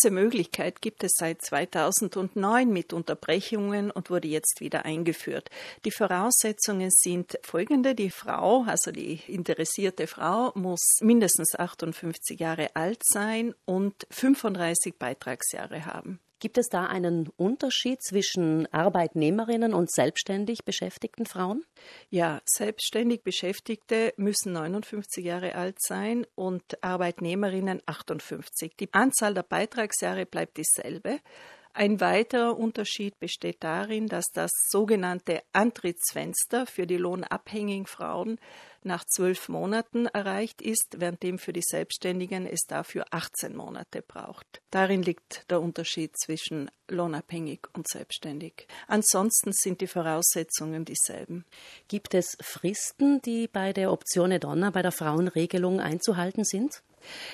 Diese Möglichkeit gibt es seit 2009 mit Unterbrechungen und wurde jetzt wieder eingeführt. Die Voraussetzungen sind folgende. Die Frau, also die interessierte Frau, muss mindestens 58 Jahre alt sein und 35 Beitragsjahre haben. Gibt es da einen Unterschied zwischen Arbeitnehmerinnen und selbstständig beschäftigten Frauen? Ja, selbstständig Beschäftigte müssen 59 Jahre alt sein und Arbeitnehmerinnen 58. Die Anzahl der Beitragsjahre bleibt dieselbe. Ein weiterer Unterschied besteht darin, dass das sogenannte Antrittsfenster für die lohnabhängigen Frauen nach zwölf Monaten erreicht ist, währenddem für die Selbstständigen es dafür 18 Monate braucht. Darin liegt der Unterschied zwischen lohnabhängig und selbstständig. Ansonsten sind die Voraussetzungen dieselben. Gibt es Fristen, die bei der Option Donna, bei der Frauenregelung einzuhalten sind?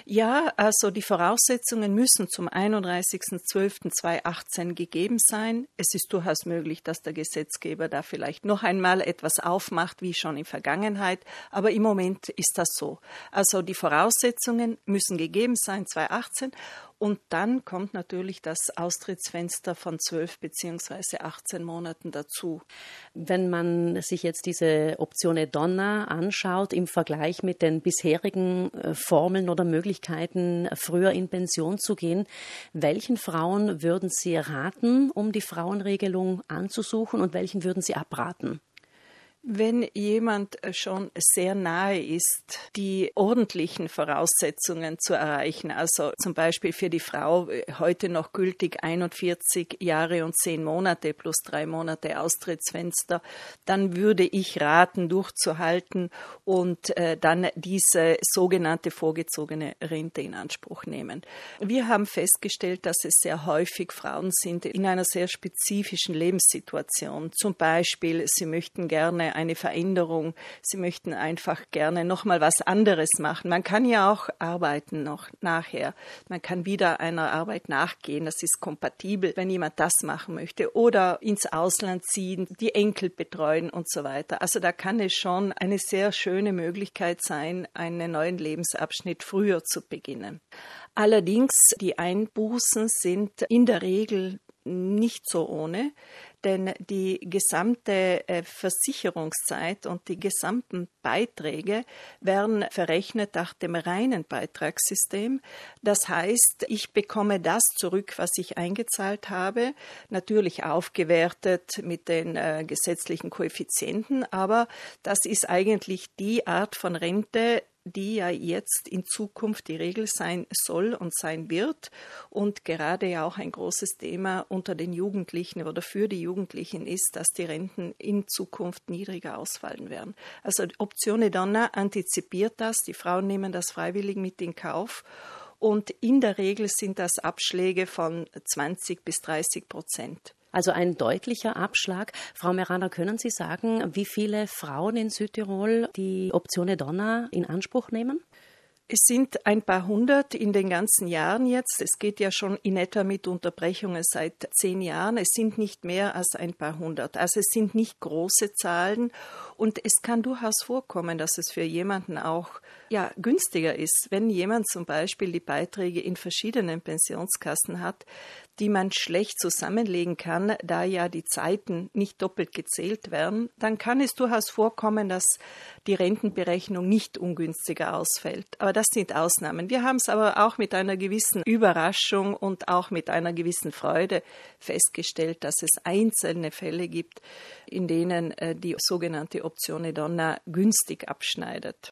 Ja, also die Voraussetzungen müssen zum 31.12.2018 gegeben sein. Es ist durchaus möglich, dass der Gesetzgeber da vielleicht noch einmal etwas aufmacht, wie schon in Vergangenheit, aber im Moment ist das so. Also die Voraussetzungen müssen gegeben sein 2018 und dann kommt natürlich das Austrittsfenster von 12 bzw. 18 Monaten dazu. Wenn man sich jetzt diese Option Donna anschaut im Vergleich mit den bisherigen äh, Formeln oder Möglichkeiten, früher in Pension zu gehen, welchen Frauen würden Sie raten, um die Frauenregelung anzusuchen und welchen würden Sie abraten? Wenn jemand schon sehr nahe ist, die ordentlichen Voraussetzungen zu erreichen, also zum Beispiel für die Frau heute noch gültig 41 Jahre und 10 Monate plus drei Monate Austrittsfenster, dann würde ich raten, durchzuhalten und äh, dann diese sogenannte vorgezogene Rente in Anspruch nehmen. Wir haben festgestellt, dass es sehr häufig Frauen sind in einer sehr spezifischen Lebenssituation. Zum Beispiel, sie möchten gerne eine Veränderung. Sie möchten einfach gerne noch mal was anderes machen. Man kann ja auch arbeiten noch nachher. Man kann wieder einer Arbeit nachgehen. Das ist kompatibel, wenn jemand das machen möchte oder ins Ausland ziehen, die Enkel betreuen und so weiter. Also da kann es schon eine sehr schöne Möglichkeit sein, einen neuen Lebensabschnitt früher zu beginnen. Allerdings, die Einbußen sind in der Regel nicht so ohne, denn die gesamte äh, Versicherungszeit und die gesamten Beiträge werden verrechnet nach dem reinen Beitragssystem. Das heißt, ich bekomme das zurück, was ich eingezahlt habe, natürlich aufgewertet mit den äh, gesetzlichen Koeffizienten, aber das ist eigentlich die Art von Rente, die ja jetzt in Zukunft die Regel sein soll und sein wird und gerade ja auch ein großes Thema unter den Jugendlichen oder für die Jugendlichen ist, dass die Renten in Zukunft niedriger ausfallen werden. Also Optione Donna antizipiert das, die Frauen nehmen das freiwillig mit in Kauf und in der Regel sind das Abschläge von 20 bis 30 Prozent. Also ein deutlicher Abschlag. Frau Merana, können Sie sagen, wie viele Frauen in Südtirol die Option Donna in Anspruch nehmen? Es sind ein paar hundert in den ganzen Jahren jetzt. Es geht ja schon in etwa mit Unterbrechungen seit zehn Jahren. Es sind nicht mehr als ein paar hundert. Also es sind nicht große Zahlen. Und es kann durchaus vorkommen, dass es für jemanden auch ja, günstiger ist, wenn jemand zum Beispiel die Beiträge in verschiedenen Pensionskassen hat, die man schlecht zusammenlegen kann, da ja die Zeiten nicht doppelt gezählt werden, dann kann es durchaus vorkommen, dass die Rentenberechnung nicht ungünstiger ausfällt. Aber das sind Ausnahmen. Wir haben es aber auch mit einer gewissen Überraschung und auch mit einer gewissen Freude festgestellt, dass es einzelne Fälle gibt, in denen äh, die sogenannte Opzione Donna günstig abschneidet.